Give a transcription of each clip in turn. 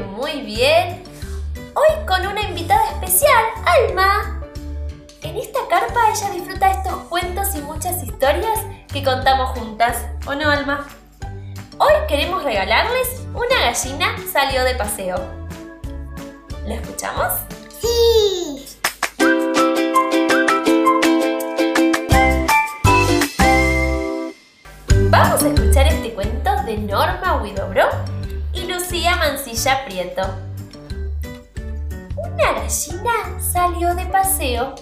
muy bien. Hoy con una invitada especial, Alma. En esta carpa ella disfruta estos cuentos y muchas historias que contamos juntas, ¿o no, Alma? Hoy queremos regalarles una gallina salió de paseo. ¿Lo escuchamos? ¡Sí! Vamos a escuchar este cuento de Norma Widobro Lucía Mancilla Prieto. Una gallina salió de paseo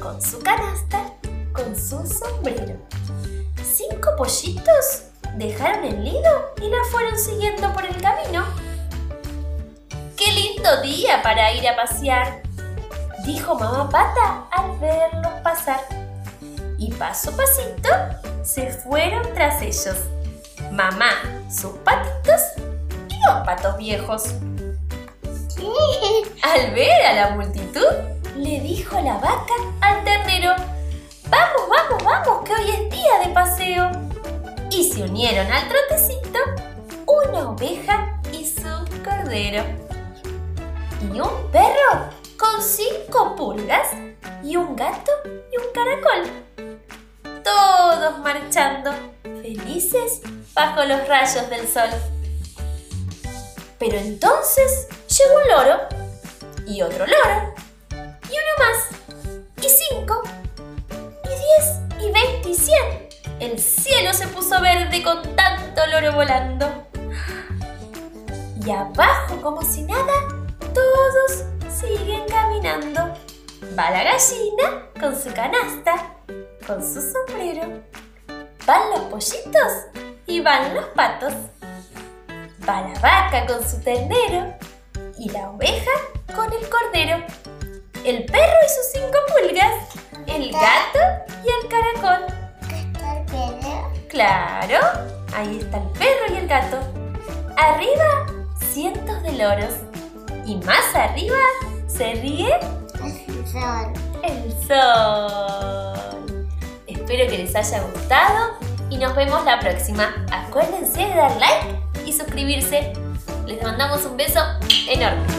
con su canasta, con su sombrero. Cinco pollitos dejaron el nido y la fueron siguiendo por el camino. ¡Qué lindo día para ir a pasear! Dijo mamá Pata al verlos pasar. Y paso a pasito se fueron tras ellos. Mamá, sus patitos y los patos viejos. Al ver a la multitud, le dijo la vaca al ternero, vamos, vamos, vamos, que hoy es día de paseo. Y se unieron al trotecito una oveja y su cordero. Y un perro con cinco pulgas y un gato y un caracol. Todos marchando, felices bajo los rayos del sol. Pero entonces llegó un loro y otro loro y uno más y cinco y diez y veinte y cien. El cielo se puso verde con tanto loro volando. Y abajo, como si nada, todos siguen caminando. Va la gallina con su canasta, con su sombrero. Van los pollitos y van los patos. Va la vaca con su ternero y la oveja con el cordero. El perro y sus cinco pulgas. El gato y el caracol. ¿Qué está el perro? Claro, ahí está el perro y el gato. Arriba, cientos de loros. Y más arriba se ríe el sol. el sol. Espero que les haya gustado y nos vemos la próxima. Acuérdense de dar like y suscribirse. Les mandamos un beso enorme.